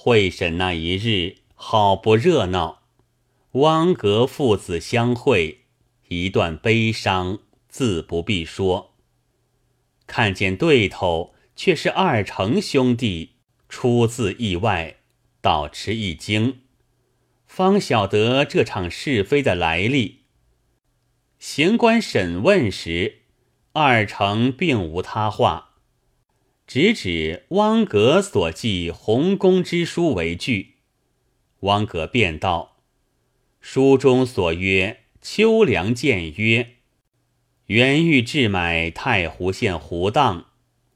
会审那一日，好不热闹。汪格父子相会，一段悲伤自不必说。看见对头却是二成兄弟，出自意外，倒吃一惊，方晓得这场是非的来历。行官审问时，二成并无他话。直指汪格所记洪公之书为据，汪格便道：“书中所曰秋凉见曰，原欲置买太湖县湖荡，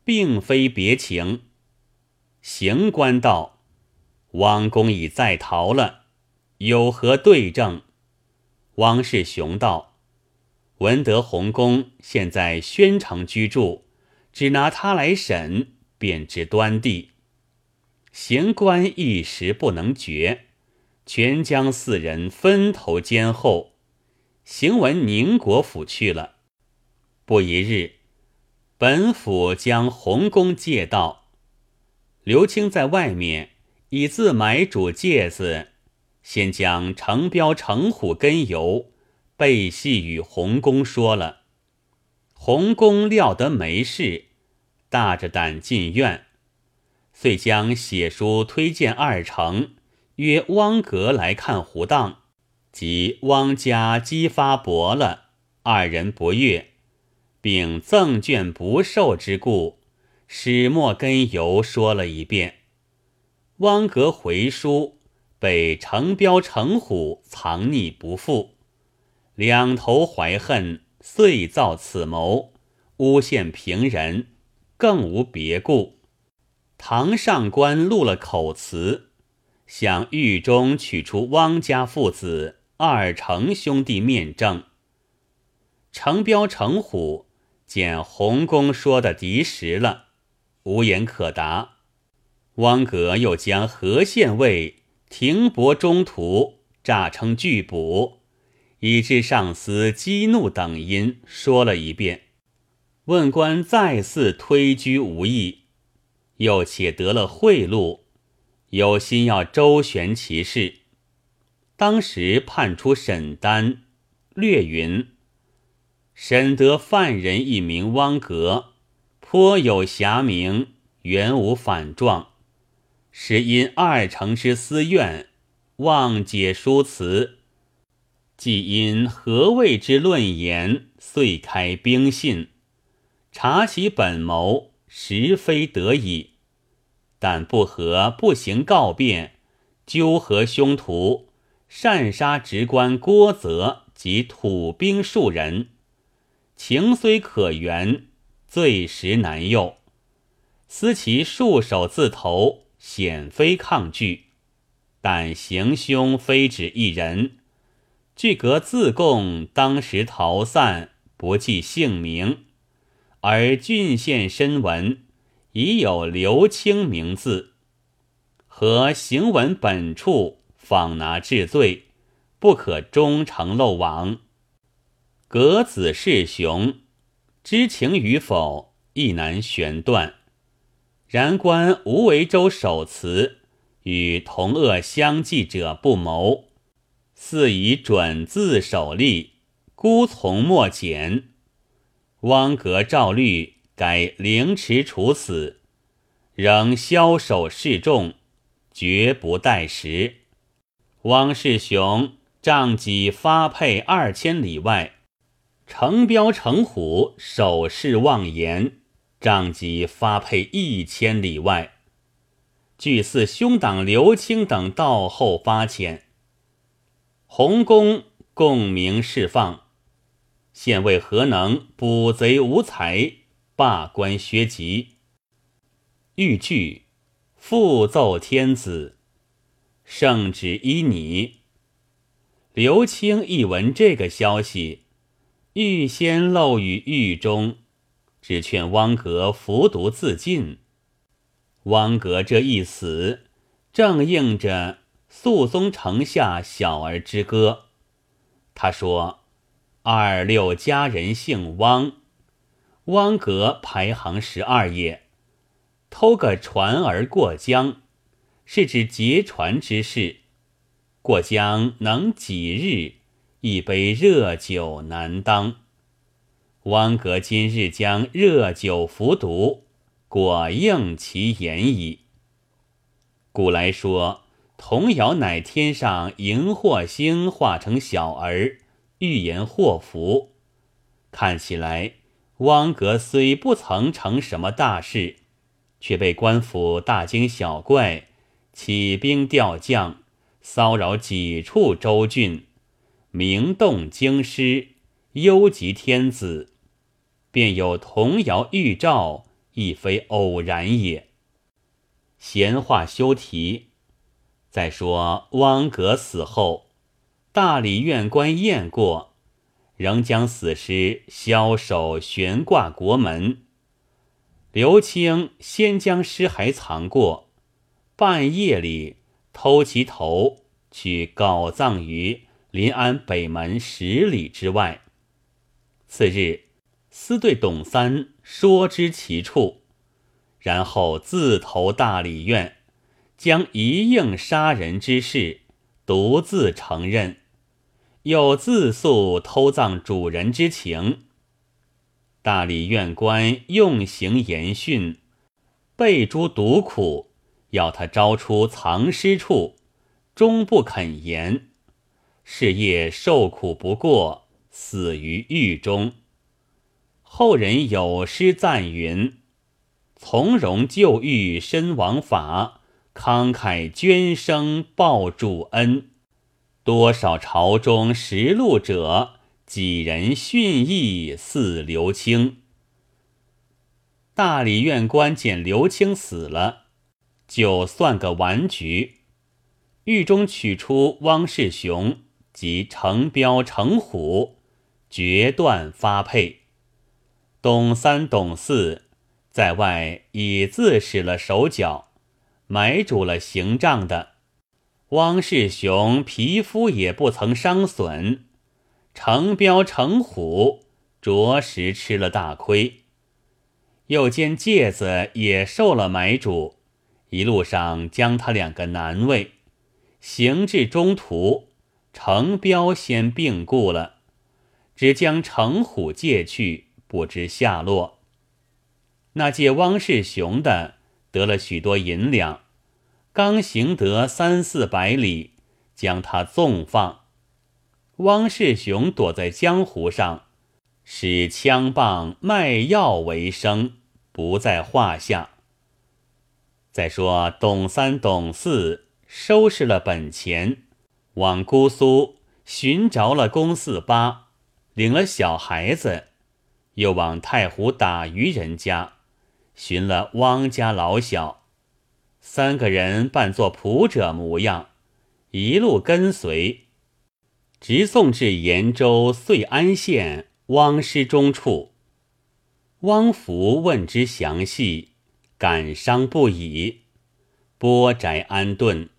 并非别情。”刑官道：“汪公已在逃了，有何对证？”汪世雄道：“闻得洪公现在宣城居住。”只拿他来审，便知端地。刑官一时不能决，全将四人分头监候，行文宁国府去了。不一日，本府将洪公借到，刘清在外面以自买主戒子，先将程彪、程虎根由背细与洪公说了。洪公料得没事，大着胆进院，遂将写书推荐二成，约汪格来看胡当。及汪家激发薄了，二人不悦，并赠卷不受之故，始末根由说了一遍。汪格回书，被程彪、程虎藏匿不复，两头怀恨。遂造此谋，诬陷平人，更无别故。唐上官录了口词，向狱中取出汪家父子二成兄弟面证。程彪、程虎见洪公说的敌实了，无言可答。汪格又将何县尉停泊中途，诈称拒捕。以致上司激怒等因说了一遍，问官再次推居无益，又且得了贿赂，有心要周旋其事。当时判出沈丹，略云：审得犯人一名汪格，颇有侠名，原无反状，是因二成之私怨，妄解书词。既因何谓之论言，遂开兵信，察其本谋，实非得已。但不和不行告变，纠合凶徒，擅杀直官郭泽及土兵数人，情虽可原，罪实难宥。思其束手自投，显非抗拒，但行凶非止一人。具格自供，当时逃散，不记姓名，而郡县申文已有刘清名字，和行文本处访拿治罪，不可终成漏网。格子世雄知情与否，亦难悬断。然观吴为州守祠与同恶相济者不谋。似以准字守立，孤从莫减。汪格照律改凌迟处死，仍枭首示众，绝不待时。汪世雄仗己发配二千里外，程彪、程虎守势妄言，仗己发配一千里外。据似兄党刘清等到后发遣。洪公共鸣释放，县尉何能捕贼无才，罢官削籍。欲据复奏天子，圣旨依你。刘清一闻这个消息，预先漏于狱中，只劝汪格服毒自尽。汪格这一死，正应着。肃宗城下小儿之歌，他说：“二六家人姓汪，汪格排行十二也。偷个船儿过江，是指劫船之事。过江能几日？一杯热酒难当。汪格今日将热酒服毒，果应其言矣。古来说，童谣乃天上荧惑星化成小儿，预言祸福。看起来，汪格虽不曾成什么大事，却被官府大惊小怪，起兵调将，骚扰几处州郡。名动京师，忧及天子，便有童谣预兆，亦非偶然也。闲话休提。再说汪格死后，大理院官验过，仍将死尸枭首悬挂国门。刘清先将尸骸藏过，半夜里偷其头去搞葬于。临安北门十里之外。次日，私对董三说知其处，然后自投大理院，将一应杀人之事独自承认，又自诉偷葬主人之情。大理院官用刑严训，备诸毒苦，要他招出藏尸处，终不肯言。事业受苦不过，死于狱中。后人有诗赞云：“从容就狱身亡法，慷慨捐生报主恩。多少朝中实录者，几人殉义似刘清。”大理院官见刘清死了，就算个完局。狱中取出汪世雄。及程彪、程虎决断发配，董三、董四在外已自使了手脚，买主了行账的。汪世雄皮肤也不曾伤损，程彪、程虎着实吃了大亏。又见介子也受了买主，一路上将他两个难为，行至中途。程彪先病故了，只将程虎借去，不知下落。那借汪世雄的得了许多银两，刚行得三四百里，将他纵放。汪世雄躲在江湖上，使枪棒卖药为生，不在话下。再说董三、董四收拾了本钱。往姑苏寻着了公四八，领了小孩子，又往太湖打渔人家寻了汪家老小，三个人扮作仆者模样，一路跟随，直送至延州遂安县汪师中处。汪福问之详细，感伤不已，拨宅安顿。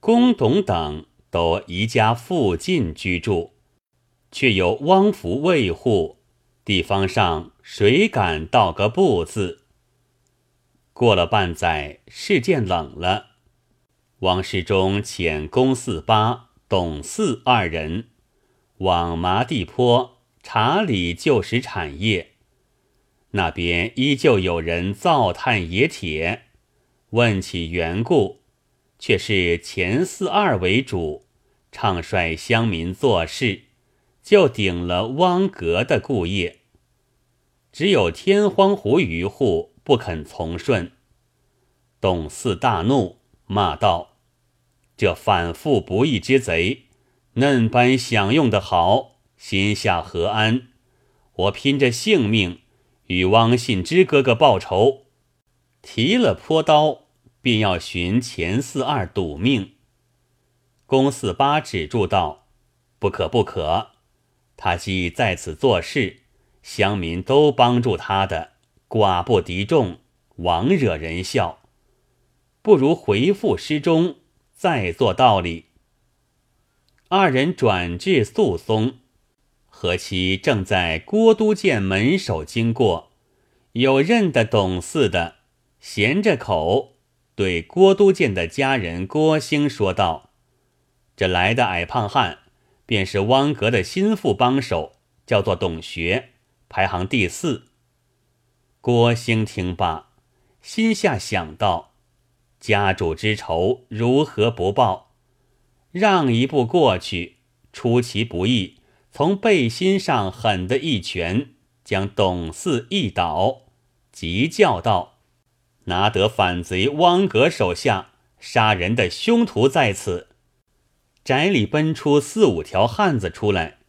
公董等都移家附近居住，却有汪福卫护，地方上谁敢道个不字？过了半载，事件冷了，汪世忠遣公四八、董四二人往麻地坡查理旧时产业，那边依旧有人造炭冶铁，问起缘故。却是钱四二为主，唱率乡民做事，就顶了汪格的故业。只有天荒湖渔户不肯从顺。董四大怒，骂道：“这反复不义之贼，嫩般享用的好，心下何安？我拼着性命与汪信之哥哥报仇，提了坡刀。”便要寻钱四二赌命。公四八止住道：“不可不可！他既在此做事，乡民都帮助他的，寡不敌众，枉惹人笑。不如回复诗中，再做道理。”二人转至宿松，何其正在郭都监门首经过，有认得董四的，闲着口。对郭都监的家人郭兴说道：“这来的矮胖汉，便是汪格的心腹帮手，叫做董学，排行第四。”郭兴听罢，心下想到：家主之仇，如何不报？让一步过去，出其不意，从背心上狠的一拳，将董四一倒，急叫道：“拿得反贼汪格手下杀人的凶徒在此！”宅里奔出四五条汉子出来，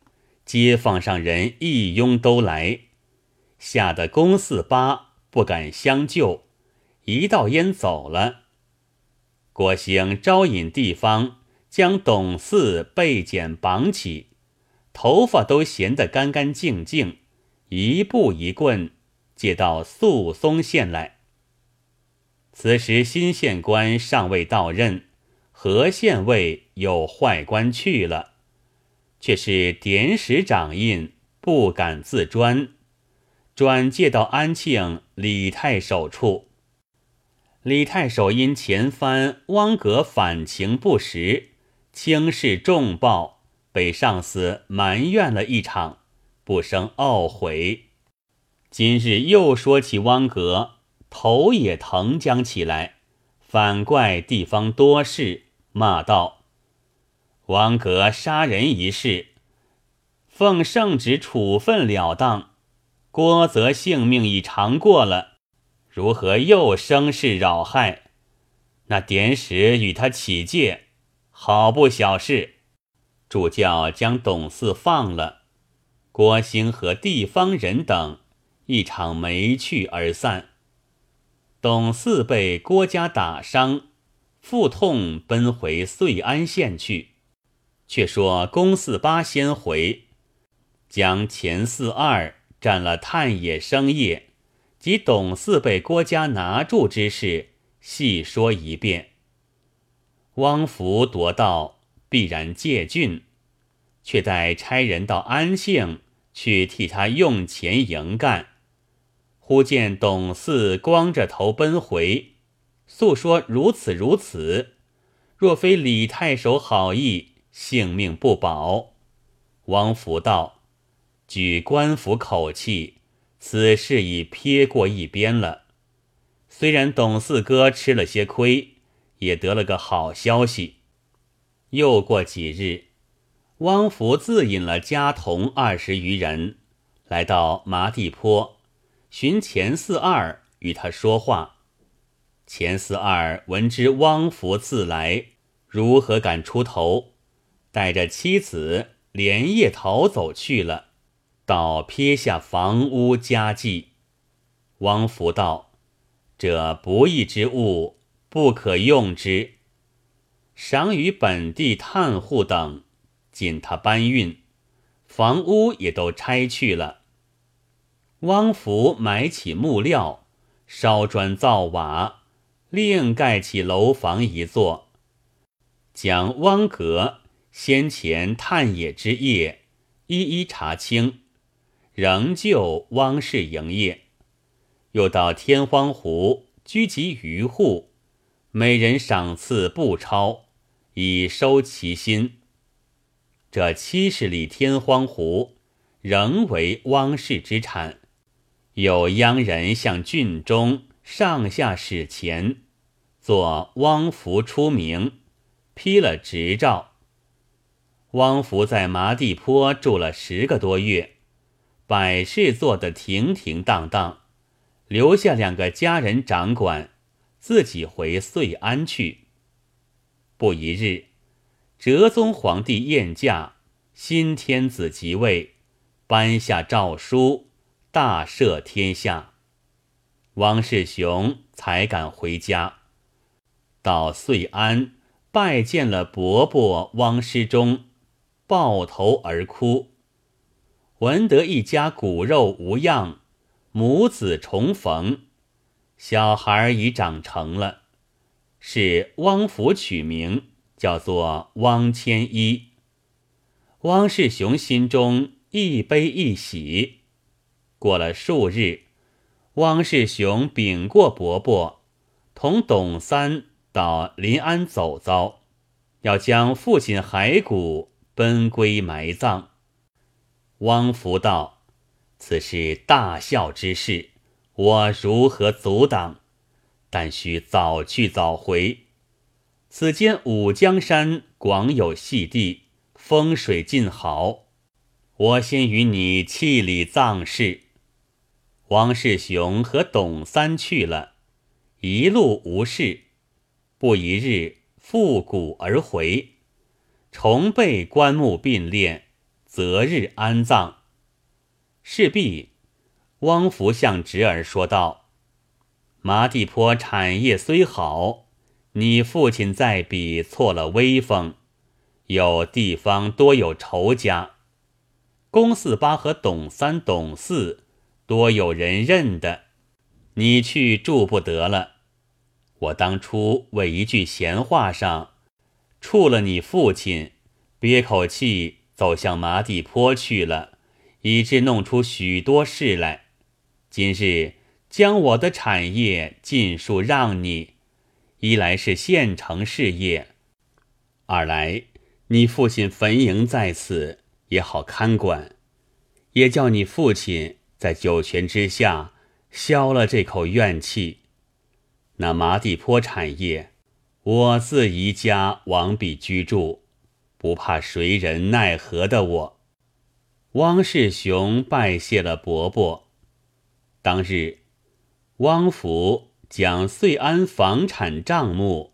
街坊上人一拥都来。吓得公四八不敢相救，一道烟走了。郭兴招引地方，将董四被剪绑起，头发都闲得干干净净，一步一棍，接到宿松县来。此时新县官尚未到任，何县尉有坏官去了，却是典史掌印，不敢自专。转借到安庆李太守处。李太守因前番汪格反情不实，轻视重报，被上司埋怨了一场，不生懊悔。今日又说起汪格，头也疼僵起来，反怪地方多事，骂道：“王格杀人一事，奉圣旨处分了当。”郭则性命已长过了，如何又生事扰害？那典史与他起戒，好不小事。主教将董四放了，郭兴和地方人等一场没趣而散。董四被郭家打伤，腹痛奔回遂安县去，却说公四八先回，将前四二。占了探野生业及董四被郭家拿住之事，细说一遍。汪福夺道必然借郡，却待差人到安庆去替他用钱营干。忽见董四光着头奔回，诉说如此如此，若非李太守好意，性命不保。汪福道。据官府口气，此事已撇过一边了。虽然董四哥吃了些亏，也得了个好消息。又过几日，汪福自引了家童二十余人，来到麻地坡，寻钱四二与他说话。钱四二闻知汪福自来，如何敢出头？带着妻子连夜逃走去了。到撇下房屋家计，汪福道：“这不义之物，不可用之。赏与本地探户等，尽他搬运，房屋也都拆去了。汪福买起木料，烧砖造瓦，另盖起楼房一座，将汪阁先前探野之业一一查清。”仍旧汪氏营业，又到天荒湖聚集渔户，每人赏赐不超，以收其心。这七十里天荒湖仍为汪氏之产。有央人向郡中上下使钱，作汪福出名，批了执照。汪福在麻地坡住了十个多月。百事做得停停当当，留下两个家人掌管，自己回遂安去。不一日，哲宗皇帝宴驾，新天子即位，颁下诏书，大赦天下。汪世雄才敢回家，到遂安拜见了伯伯汪师忠，抱头而哭。闻得一家骨肉无恙，母子重逢，小孩已长成了，是汪福取名，叫做汪千一。汪世雄心中一悲一喜。过了数日，汪世雄禀过伯伯，同董三到临安走遭，要将父亲骸骨奔归埋葬。汪福道：“此是大孝之事，我如何阻挡？但须早去早回。此间五江山广有细地，风水尽好。我先与你气理葬事。”汪世雄和董三去了，一路无事。不一日，复古而回，重备棺木并列，择日安葬。事毕，汪福向侄儿说道：“麻地坡产业虽好，你父亲在彼错了威风，有地方多有仇家，龚四八和董三、董四。”多有人认的，你去住不得了。我当初为一句闲话上，触了你父亲，憋口气走向麻地坡去了，以致弄出许多事来。今日将我的产业尽数让你，一来是县城事业，二来你父亲坟茔在此，也好看管，也叫你父亲。在九泉之下消了这口怨气。那麻地坡产业，我自宜家往彼居住，不怕谁人奈何的。我汪世雄拜谢了伯伯。当日，汪福将遂安房产账目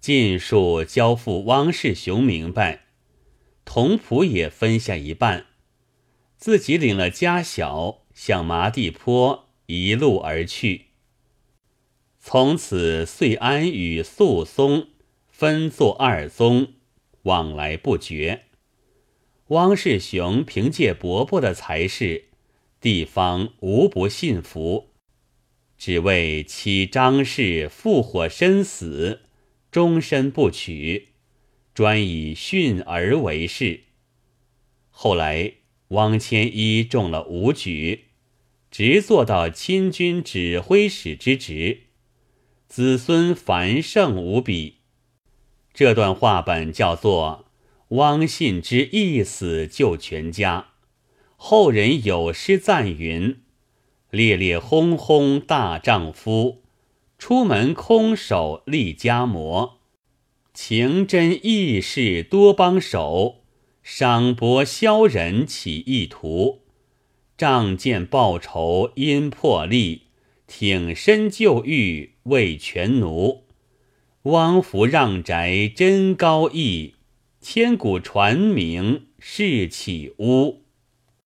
尽数交付汪世雄明白，同仆也分下一半，自己领了家小。向麻地坡一路而去。从此，遂安与肃松分作二宗，往来不绝。汪世雄凭借伯伯的才识，地方无不信服，只为妻张氏复火身死，终身不娶，专以训儿为事。后来，汪千一中了武举。直做到亲军指挥使之职，子孙繁盛无比。这段话本叫做《汪信之一死救全家》，后人有诗赞云：“烈烈轰轰大丈夫，出门空手立家模。情真义士多帮手，赏博骁人起意图。”仗剑报仇因破例，挺身就狱为权奴。汪福让宅真高义，千古传名是起屋。